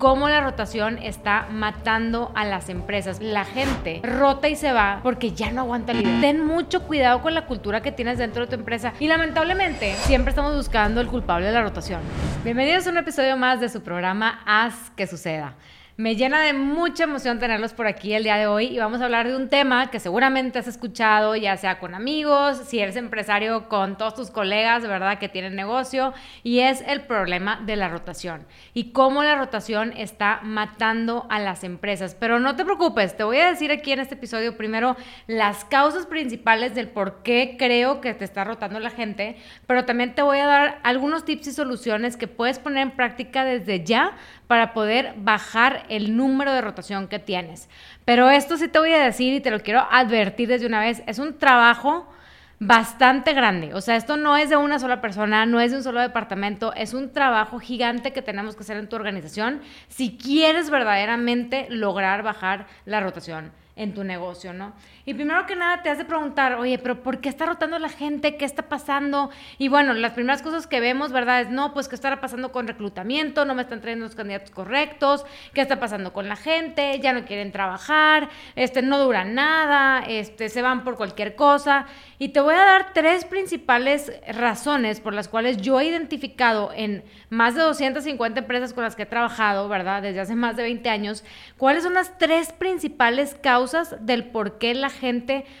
cómo la rotación está matando a las empresas. La gente rota y se va porque ya no aguanta el líder. Ten mucho cuidado con la cultura que tienes dentro de tu empresa y lamentablemente siempre estamos buscando el culpable de la rotación. Bienvenidos a un episodio más de su programa Haz que suceda. Me llena de mucha emoción tenerlos por aquí el día de hoy y vamos a hablar de un tema que seguramente has escuchado, ya sea con amigos, si eres empresario con todos tus colegas, verdad, que tienen negocio, y es el problema de la rotación y cómo la rotación está matando a las empresas. Pero no te preocupes, te voy a decir aquí en este episodio primero las causas principales del por qué creo que te está rotando la gente, pero también te voy a dar algunos tips y soluciones que puedes poner en práctica desde ya para poder bajar el número de rotación que tienes. Pero esto sí te voy a decir y te lo quiero advertir desde una vez, es un trabajo bastante grande. O sea, esto no es de una sola persona, no es de un solo departamento, es un trabajo gigante que tenemos que hacer en tu organización si quieres verdaderamente lograr bajar la rotación en tu negocio, ¿no? Y primero que nada te has de preguntar, oye, pero ¿por qué está rotando la gente? ¿Qué está pasando? Y bueno, las primeras cosas que vemos, ¿verdad? Es, no, pues, ¿qué estará pasando con reclutamiento? No me están trayendo los candidatos correctos. ¿Qué está pasando con la gente? Ya no quieren trabajar, este, no duran nada, este, se van por cualquier cosa. Y te voy a dar tres principales razones por las cuales yo he identificado en más de 250 empresas con las que he trabajado, ¿verdad? Desde hace más de 20 años, cuáles son las tres principales causas del por qué la gente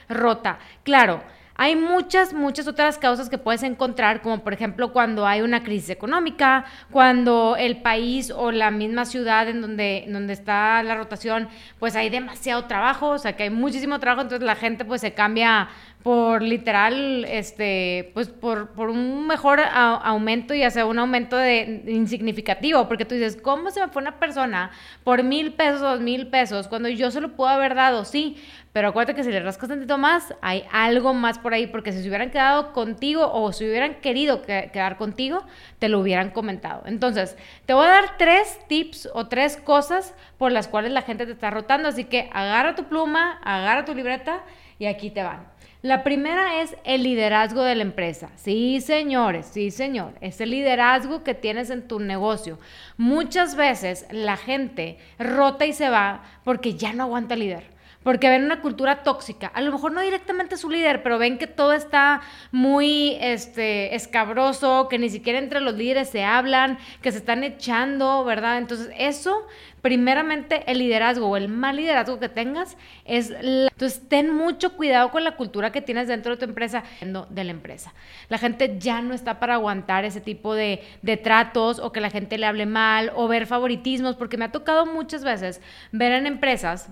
rota. Claro, hay muchas, muchas otras causas que puedes encontrar, como por ejemplo cuando hay una crisis económica, cuando el país o la misma ciudad en donde, donde está la rotación, pues hay demasiado trabajo, o sea que hay muchísimo trabajo, entonces la gente pues se cambia por literal, este, pues por, por un mejor aumento y hacer un aumento de, insignificativo, porque tú dices, ¿cómo se me fue una persona por mil pesos, dos mil pesos, cuando yo se lo puedo haber dado? Sí, pero acuérdate que si le rascas tantito más, hay algo más por ahí, porque si se hubieran quedado contigo o si hubieran querido quedar contigo, te lo hubieran comentado. Entonces, te voy a dar tres tips o tres cosas por las cuales la gente te está rotando, así que agarra tu pluma, agarra tu libreta y aquí te van. La primera es el liderazgo de la empresa. Sí, señores, sí, señor. Es el liderazgo que tienes en tu negocio. Muchas veces la gente rota y se va porque ya no aguanta líder porque ven una cultura tóxica. A lo mejor no directamente su líder, pero ven que todo está muy este, escabroso, que ni siquiera entre los líderes se hablan, que se están echando, ¿verdad? Entonces, eso, primeramente, el liderazgo o el mal liderazgo que tengas es... Entonces, ten mucho cuidado con la cultura que tienes dentro de tu empresa, de la empresa. La gente ya no está para aguantar ese tipo de, de tratos o que la gente le hable mal o ver favoritismos, porque me ha tocado muchas veces ver en empresas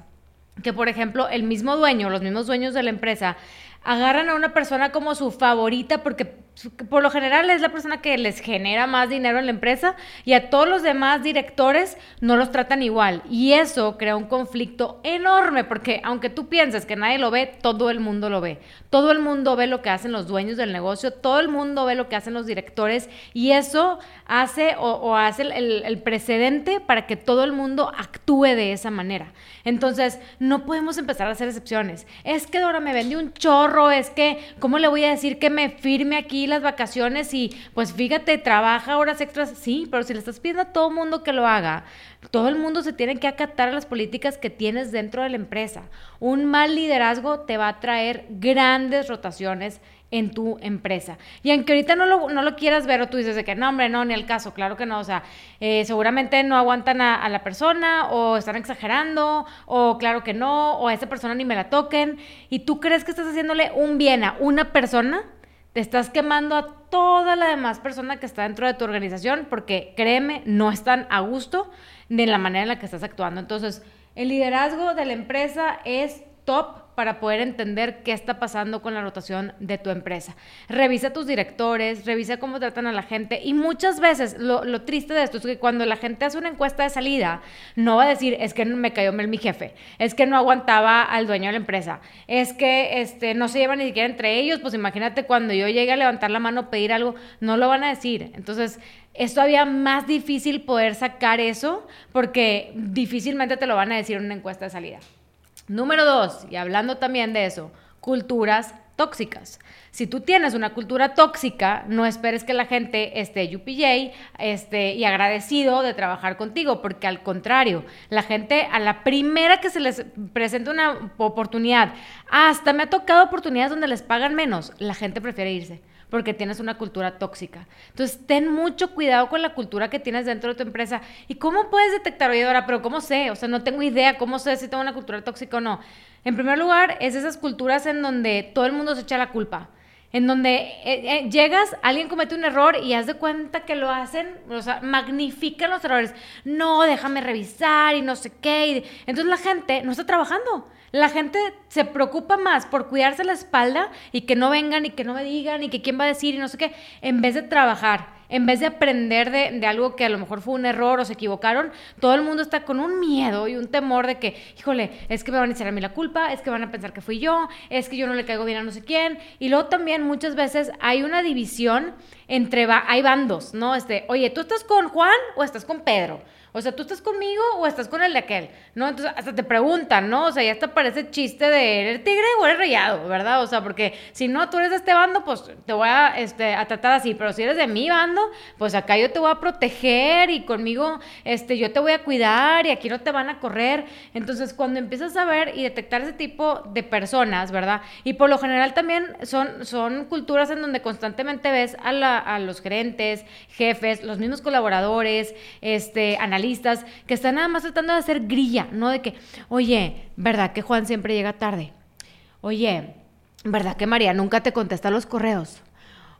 que, por ejemplo, el mismo dueño, los mismos dueños de la empresa, agarran a una persona como su favorita porque por lo general es la persona que les genera más dinero en la empresa y a todos los demás directores no los tratan igual. Y eso crea un conflicto enorme porque aunque tú pienses que nadie lo ve, todo el mundo lo ve. Todo el mundo ve lo que hacen los dueños del negocio, todo el mundo ve lo que hacen los directores y eso hace o, hace el, precedente para que todo el mundo actúe de esa manera. Entonces, no podemos empezar a hacer excepciones. Es que Dora me vendió un chorro, es que, ¿cómo le voy a decir que me firme aquí las vacaciones y pues fíjate, trabaja horas extras, sí, pero si le estás pidiendo a todo mundo que lo haga, todo el mundo se tiene que acatar a las políticas que tienes dentro de la empresa. Un mal liderazgo te va a traer grandes rotaciones en tu empresa. Y aunque ahorita no lo, no lo quieras ver o tú dices que no, hombre, no, ni el caso, claro que no, o sea, eh, seguramente no aguantan a, a, la persona o están exagerando o claro que no, o a esa persona ni me la toquen y tú crees que estás haciéndole un bien a una persona, estás quemando a toda la demás persona que está dentro de tu organización porque créeme, no están a gusto de la manera en la que estás actuando. Entonces, el liderazgo de la empresa es top para poder entender qué está pasando con la rotación de tu empresa. Revisa tus directores, revisa cómo tratan a la gente y muchas veces lo, triste de esto es que cuando la gente hace una encuesta de salida, no va a decir, es que me cayó mal mi jefe, es que no aguantaba al dueño de la empresa, es que este, no se llevan ni siquiera entre ellos, pues imagínate cuando yo llegue a levantar la mano, pedir algo, no lo van a decir. Entonces, es todavía más difícil poder sacar eso porque difícilmente te lo van a decir en una encuesta de salida. Número dos, y hablando también de eso, culturas tóxicas. Si tú tienes una cultura tóxica, no esperes que la gente esté UPJ este, y agradecido de trabajar contigo, porque al contrario, la gente a la primera que se les presenta una oportunidad, hasta me ha tocado oportunidades donde les pagan menos, la gente prefiere irse porque tienes una cultura tóxica. Entonces, ten mucho cuidado con la cultura que tienes dentro de tu empresa. ¿Y cómo puedes detectar, oye, Dora, pero cómo sé? O sea, no tengo idea, ¿cómo sé si tengo una cultura tóxica o no? En primer lugar, es esas culturas en donde todo el mundo se echa la culpa. En donde eh, eh, llegas, alguien comete un error y haz de cuenta que lo hacen, o sea, magnifican los errores. No, déjame revisar y no sé qué. entonces la gente no está trabajando. La gente se preocupa más por cuidarse la espalda y que no vengan y que no me digan y que quién va a decir y no sé qué, en vez de trabajar, en vez de aprender de, algo que a lo mejor fue un error o se equivocaron, todo el mundo está con un miedo y un temor de que, híjole, es que me van a echar a mí la culpa, es que van a pensar que fui yo, es que yo no le caigo bien a no sé quién. Y luego también muchas veces hay una división entre, hay bandos, ¿no? Este, oye, ¿tú estás con Juan o estás con Pedro? O sea, ¿tú estás conmigo o estás con el de aquel? ¿No? Entonces, hasta te preguntan, ¿no? O sea, ya hasta parece chiste de, ¿eres tigre o eres rayado? ¿Verdad? O sea, porque si no, tú eres de este bando, pues te voy a, este, a tratar así. Pero si eres de mi bando, pues acá yo te voy a proteger y conmigo, este, yo te voy a cuidar y aquí no te van a correr. Entonces, cuando empiezas a ver y detectar ese tipo de personas, ¿verdad? Y por lo general también son, son culturas en donde constantemente ves a, la, a los gerentes, jefes, los mismos colaboradores, este, analistas, que están nada más tratando de hacer grilla, no de que, oye, ¿verdad que Juan siempre llega tarde? Oye, ¿verdad que María nunca te contesta los correos?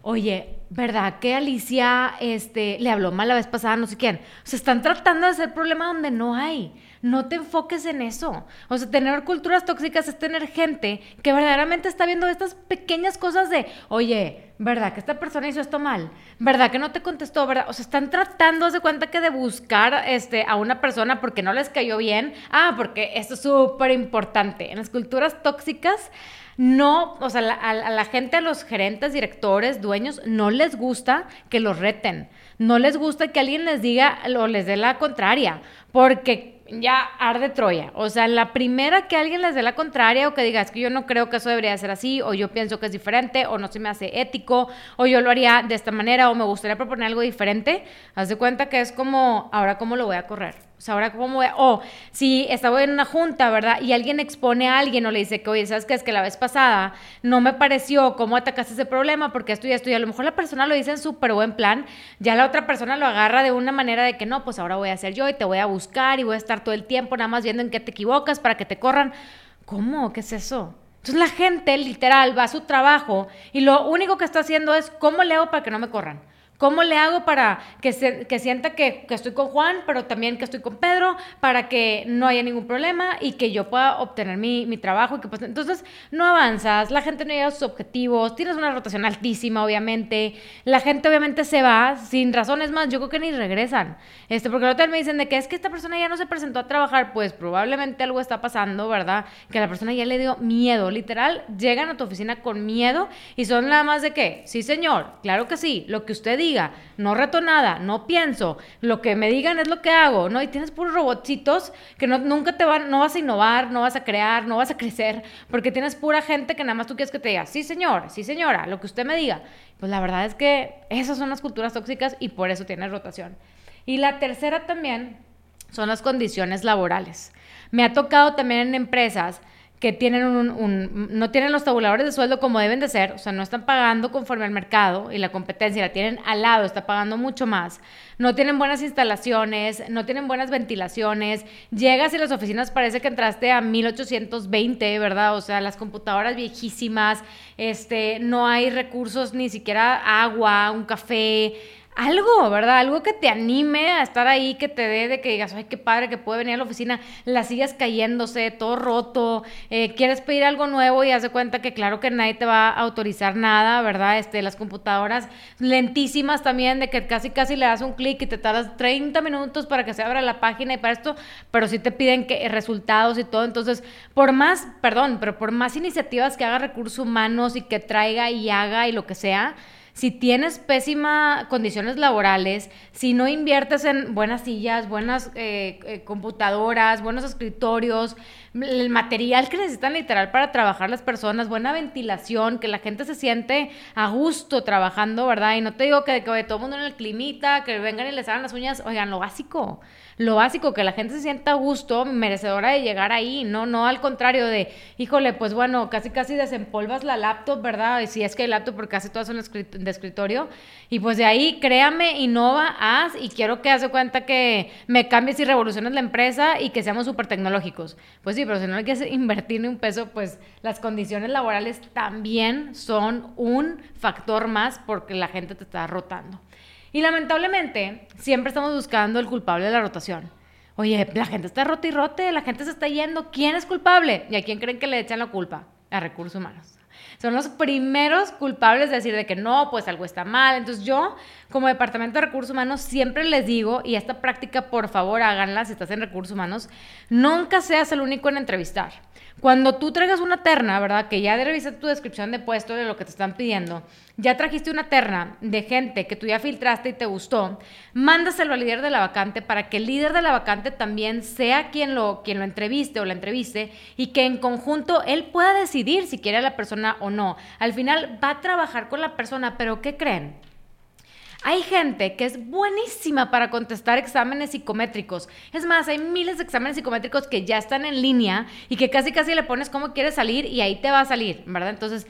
Oye, ¿verdad que Alicia este, le habló mal la vez pasada no sé quién? O sea, están tratando de hacer problema donde no hay. No te enfoques en eso. O sea, tener culturas tóxicas es tener gente que verdaderamente está viendo estas pequeñas cosas de, oye, ¿verdad que esta persona hizo esto mal? ¿Verdad que no te contestó? ¿Verdad? O sea, están tratando de cuenta que de buscar este, a una persona porque no les cayó bien. Ah, porque esto es súper importante. En las culturas tóxicas, no, o sea, a, la gente, a los gerentes, directores, dueños, no les gusta que los reten. No les gusta que alguien les diga o les dé la contraria. Porque ya arde Troya. O sea, la primera que alguien les dé la contraria o que diga, es que yo no creo que eso debería ser así, o yo pienso que es diferente, o no se me hace ético, o yo lo haría de esta manera, o me gustaría proponer algo diferente, haz de cuenta que es como, ahora cómo lo voy a correr. O ahora cómo voy. O si estaba en una junta, ¿verdad? Y alguien expone a alguien o le dice que, oye, ¿sabes qué? Es que la vez pasada no me pareció cómo atacaste ese problema porque esto y esto. Y a lo mejor la persona lo dice en súper buen plan. Ya la otra persona lo agarra de una manera de que no, pues ahora voy a hacer yo y te voy a buscar y voy a estar todo el tiempo nada más viendo en qué te equivocas para que te corran. ¿Cómo? ¿Qué es eso? Entonces la gente literal va a su trabajo y lo único que está haciendo es, ¿cómo le hago para que no me corran? ¿Cómo le hago para que, se, que sienta que, que, estoy con Juan, pero también que estoy con Pedro, para que no haya ningún problema y que yo pueda obtener mi, mi trabajo? Y que, pues, entonces, no avanzas, la gente no llega a sus objetivos, tienes una rotación altísima, obviamente, la gente obviamente se va sin razones más, yo creo que ni regresan. Este, porque hotel me dicen de que es que esta persona ya no se presentó a trabajar, pues probablemente algo está pasando, ¿verdad? Que la persona ya le dio miedo, literal, llegan a tu oficina con miedo y son nada más de que, sí señor, claro que sí, lo que usted dice no reto nada, no pienso, lo que me digan es lo que hago, ¿no? Y tienes puros robotcitos que nunca te van, no vas a innovar, no vas a crear, no vas a crecer, porque tienes pura gente que nada más tú quieres que te diga, sí señor, sí señora, lo que usted me diga. Pues la verdad es que esas son las culturas tóxicas y por eso tienes rotación. Y la tercera también son las condiciones laborales. Me ha tocado también en empresas que tienen un, no tienen los tabuladores de sueldo como deben de ser, o sea, no están pagando conforme al mercado y la competencia la tienen al lado, está pagando mucho más, no tienen buenas instalaciones, no tienen buenas ventilaciones, llegas y las oficinas parece que entraste a 1820, ¿verdad? O sea, las computadoras viejísimas, este, no hay recursos, ni siquiera agua, un café, algo, ¿verdad? Algo que te anime a estar ahí, que te dé de que digas, ay, qué padre que puede venir a la oficina, la sillas cayéndose, todo roto, eh, quieres pedir algo nuevo y haz de cuenta que claro que nadie te va a autorizar nada, ¿verdad? Este, las computadoras lentísimas también, de que casi casi le das un clic y te tardas 30 minutos para que se abra la página y para esto, pero sí te piden que resultados y todo, entonces, por más, perdón, pero por más iniciativas que haga recursos humanos y que traiga y haga y lo que sea, si tienes pésimas condiciones laborales, si no inviertes en buenas sillas, buenas eh, eh, computadoras, buenos escritorios, el material que necesitan literal para trabajar las personas, buena ventilación, que la gente se siente a gusto trabajando, ¿verdad? Y no te digo que, que todo el mundo en el climita, que vengan y les hagan las uñas, oigan, lo básico lo básico, que la gente se sienta a gusto, merecedora de llegar ahí, no, no al contrario de, híjole, pues bueno, casi casi desempolvas la laptop, ¿verdad? Y si es que hay laptop, porque casi todas son de escritorio, y pues de ahí, créame, innova, haz, y quiero que hace cuenta que me cambies y revoluciones la empresa y que seamos súper tecnológicos. Pues sí, pero si no hay que invertir ni un peso, pues las condiciones laborales también son un factor más porque la gente te está rotando. Y lamentablemente, siempre estamos buscando el culpable de la rotación. Oye, la gente está rota y rote, la gente se está yendo. ¿Quién es culpable? ¿Y a quién creen que le echan la culpa? A recursos humanos. Son los primeros culpables de decir de que no, pues algo está mal. Entonces yo, como Departamento de Recursos Humanos, siempre les digo, y esta práctica por favor háganla si estás en Recursos Humanos, nunca seas el único en entrevistar. Cuando tú traigas una terna, ¿verdad? Que ya revisaste tu descripción de puesto de lo que te están pidiendo, ya trajiste una terna de gente que tú ya filtraste y te gustó, mándaselo al líder de la vacante para que el líder de la vacante también sea quien lo, quien lo entreviste o la entreviste y que en conjunto él pueda decidir si quiere a la persona o no. Al final va a trabajar con la persona, pero ¿qué creen? Hay gente que es buenísima para contestar exámenes psicométricos. Es más, hay miles de exámenes psicométricos que ya están en línea y que casi casi le pones cómo quieres salir y ahí te va a salir, ¿verdad? Entonces,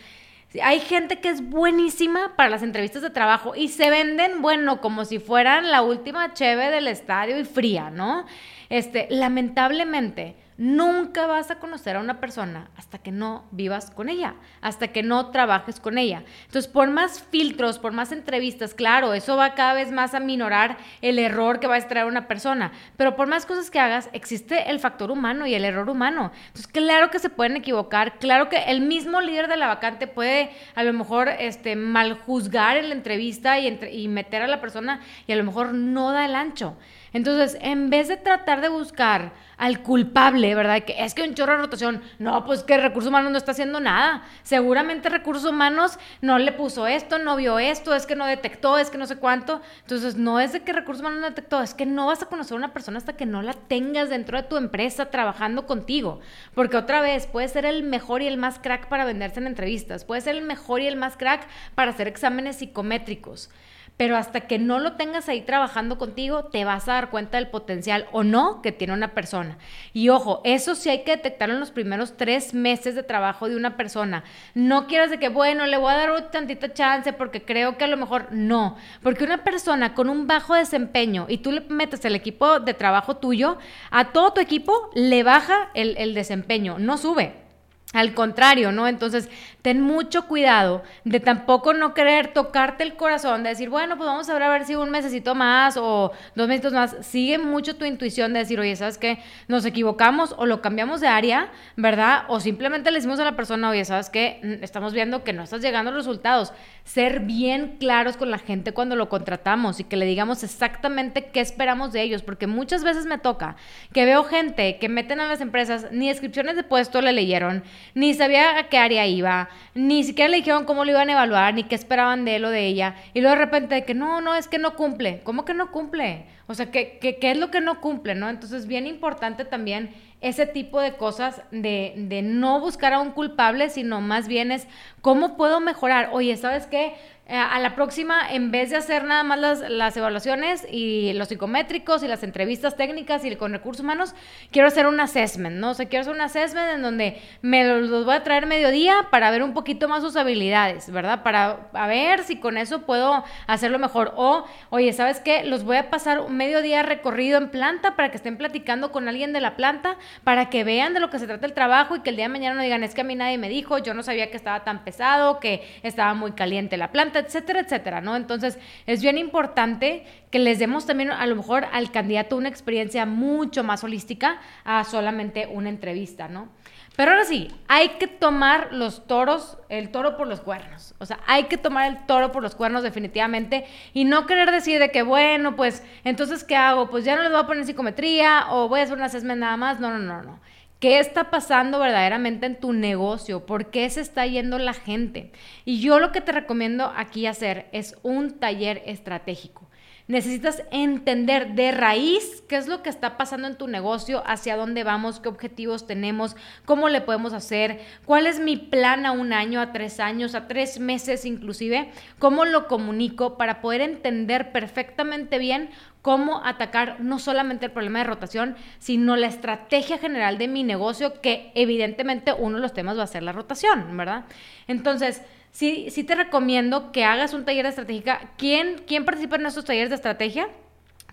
hay gente que es buenísima para las entrevistas de trabajo y se venden, bueno, como si fueran la última cheve del estadio y fría, ¿no? Este, lamentablemente, Nunca vas a conocer a una persona hasta que no vivas con ella, hasta que no trabajes con ella. Entonces, por más filtros, por más entrevistas, claro, eso va cada vez más a minorar el error que va a extraer una persona, pero por más cosas que hagas, existe el factor humano y el error humano. Entonces, claro que se pueden equivocar, claro que el mismo líder de la vacante puede a lo mejor este, mal juzgar la entrevista y, y meter a la persona y a lo mejor no da el ancho. Entonces, en vez de tratar de buscar al culpable, ¿verdad? Que es que un chorro de rotación, no, pues que recursos humanos no está haciendo nada. Seguramente recursos humanos no le puso esto, no vio esto, es que no detectó, es que no sé cuánto. Entonces, no es de que recursos humanos no detectó, es que no vas a conocer a una persona hasta que no la tengas dentro de tu empresa trabajando contigo. Porque otra vez, puede ser el mejor y el más crack para venderse en entrevistas, puede ser el mejor y el más crack para hacer exámenes psicométricos pero hasta que no lo tengas ahí trabajando contigo, te vas a dar cuenta del potencial o no que tiene una persona. Y ojo, eso sí hay que detectarlo en los primeros tres meses de trabajo de una persona. No quieras de que, bueno, le voy a dar un tantita chance porque creo que a lo mejor no. Porque una persona con un bajo desempeño y tú le metes el equipo de trabajo tuyo, a todo tu equipo le baja el, el desempeño, no sube. Al contrario, ¿no? Entonces, ten mucho cuidado de tampoco no querer tocarte el corazón, de decir, bueno, pues vamos a ver a ver si un mesecito más o dos meses más. Sigue mucho tu intuición de decir, oye, ¿sabes qué? Nos equivocamos o lo cambiamos de área, ¿verdad? O simplemente le decimos a la persona, oye, ¿sabes qué? Estamos viendo que no estás llegando a los resultados. Ser bien claros con la gente cuando lo contratamos y que le digamos exactamente qué esperamos de ellos, porque muchas veces me toca que veo gente que meten a las empresas, ni descripciones de puesto le leyeron, ni sabía a qué área iba, ni siquiera le dijeron cómo lo iban a evaluar, ni qué esperaban de él o de ella. Y luego de repente de que no, no, es que no cumple. ¿Cómo que no cumple? O sea, ¿qué, qué, qué es lo que no cumple? ¿no? Entonces, bien importante también ese tipo de cosas de, de no buscar a un culpable, sino más bien es cómo puedo mejorar. Oye, ¿sabes qué? Eh, a la próxima, en vez de hacer nada más las, evaluaciones y los psicométricos y las entrevistas técnicas y con recursos humanos, quiero hacer un assessment, ¿no? O sea, quiero hacer un assessment en donde me los, voy a traer mediodía para ver un poquito más sus habilidades, ¿verdad? Para ver si con eso puedo hacerlo mejor. O, oye, ¿sabes qué? Los voy a pasar un mediodía recorrido en planta para que estén platicando con alguien de la planta, para que vean de lo que se trata el trabajo y que el día de mañana no digan, es que a mí nadie me dijo, yo no sabía que estaba tan pesado, que estaba muy caliente la planta etcétera, etcétera, ¿no? Entonces, es bien importante que les demos también a lo mejor al candidato una experiencia mucho más holística a solamente una entrevista, ¿no? Pero ahora sí, hay que tomar los toros, el toro por los cuernos. O sea, hay que tomar el toro por los cuernos definitivamente y no querer decir de que, bueno, pues, entonces, ¿qué hago? Pues ya no les voy a poner psicometría o voy a hacer una assessment nada más. No, no, no, no ¿Qué está pasando verdaderamente en tu negocio? ¿Por qué se está yendo la gente? Y yo lo que te recomiendo aquí hacer es un taller estratégico. Necesitas entender de raíz qué es lo que está pasando en tu negocio, hacia dónde vamos, qué objetivos tenemos, cómo le podemos hacer, cuál es mi plan a un año, a tres años, a tres meses inclusive, cómo lo comunico para poder entender perfectamente bien cómo atacar no solamente el problema de rotación, sino la estrategia general de mi negocio, que evidentemente uno de los temas va a ser la rotación, ¿verdad? Entonces, sí, sí te recomiendo que hagas un taller de estratégica. ¿Quién, ¿Quién participa en estos talleres de estrategia?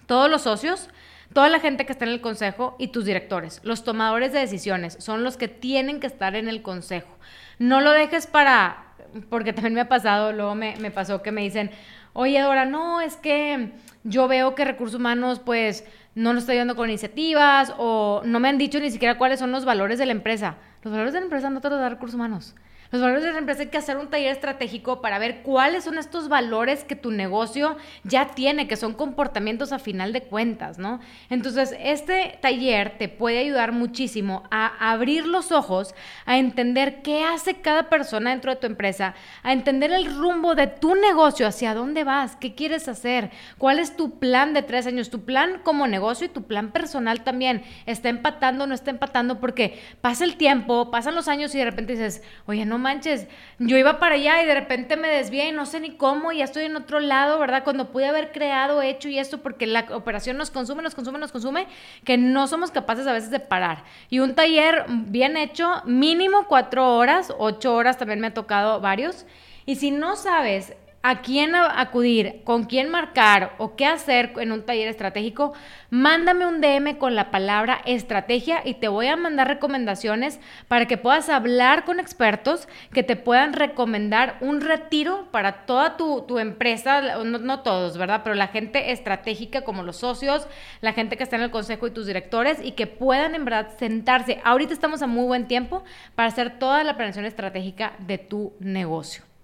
Todos los socios, toda la gente que está en el consejo y tus directores. Los tomadores de decisiones son los que tienen que estar en el consejo. No lo dejes para, porque también me ha pasado, luego me, me pasó que me dicen, oye Dora, no, es que yo veo que recursos humanos pues no nos está ayudando con iniciativas o no me han dicho ni siquiera cuáles son los valores de la empresa. Los valores de la empresa no te los da recursos humanos. Los valores de la empresa hay que hacer un taller estratégico para ver cuáles son estos valores que tu negocio ya tiene, que son comportamientos a final de cuentas, ¿no? Entonces, este taller te puede ayudar muchísimo a abrir los ojos, a entender qué hace cada persona dentro de tu empresa, a entender el rumbo de tu negocio, hacia dónde vas, qué quieres hacer, cuál es tu plan de tres años, tu plan como negocio y tu plan personal también. ¿Está empatando o no está empatando? Porque pasa el tiempo, pasan los años y de repente dices, oye, no manches, yo iba para allá y de repente me desvié y no sé ni cómo, y ya estoy en otro lado, ¿verdad? Cuando pude haber creado, hecho y esto, porque la operación nos consume, nos consume, nos consume, que no somos capaces a veces de parar. Y un taller bien hecho, mínimo cuatro horas, ocho horas también me ha tocado varios. Y si no sabes a quién acudir, con quién marcar o qué hacer en un taller estratégico, mándame un DM con la palabra estrategia y te voy a mandar recomendaciones para que puedas hablar con expertos que te puedan recomendar un retiro para toda tu, empresa, no, todos, ¿verdad? Pero la gente estratégica como los socios, la gente que está en el consejo y tus directores y que puedan en verdad sentarse. Ahorita estamos a muy buen tiempo para hacer toda la planeación estratégica de tu negocio.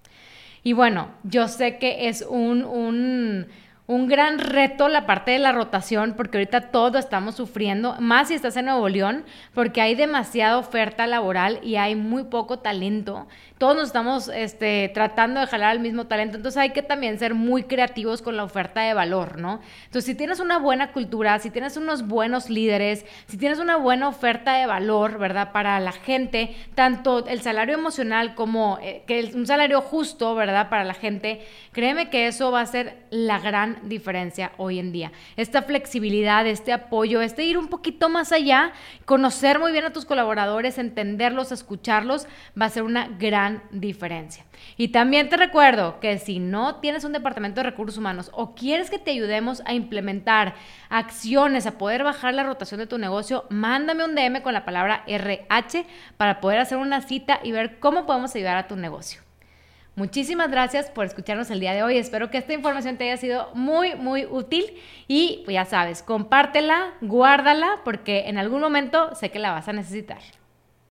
Y bueno, yo sé que es un, un, un gran reto la parte de la rotación, porque ahorita todo estamos sufriendo, más si estás en Nuevo León, porque hay demasiada oferta laboral y hay muy poco talento todos nos estamos este, tratando de jalar al mismo talento, entonces hay que también ser muy creativos con la oferta de valor, ¿no? Entonces, si tienes una buena cultura, si tienes unos buenos líderes, si tienes una buena oferta de valor, ¿verdad? Para la gente, tanto el salario emocional como eh, que un salario justo, ¿verdad? Para la gente, créeme que eso va a ser la diferencia hoy en día. Esta flexibilidad, este apoyo, este ir un poquito más allá, conocer muy bien a tus colaboradores, entenderlos, escucharlos, va a ser una gran diferencia. Y también te recuerdo que si no tienes un departamento de recursos humanos o quieres que te ayudemos a implementar acciones, a poder bajar la rotación de tu negocio, mándame un DM con la palabra RH para poder hacer una cita y ver cómo podemos ayudar a tu negocio. Muchísimas gracias por escucharnos el día de hoy. Espero que esta información te haya sido muy, muy útil y pues ya sabes, compártela, guárdala porque en algún momento sé que la vas a necesitar.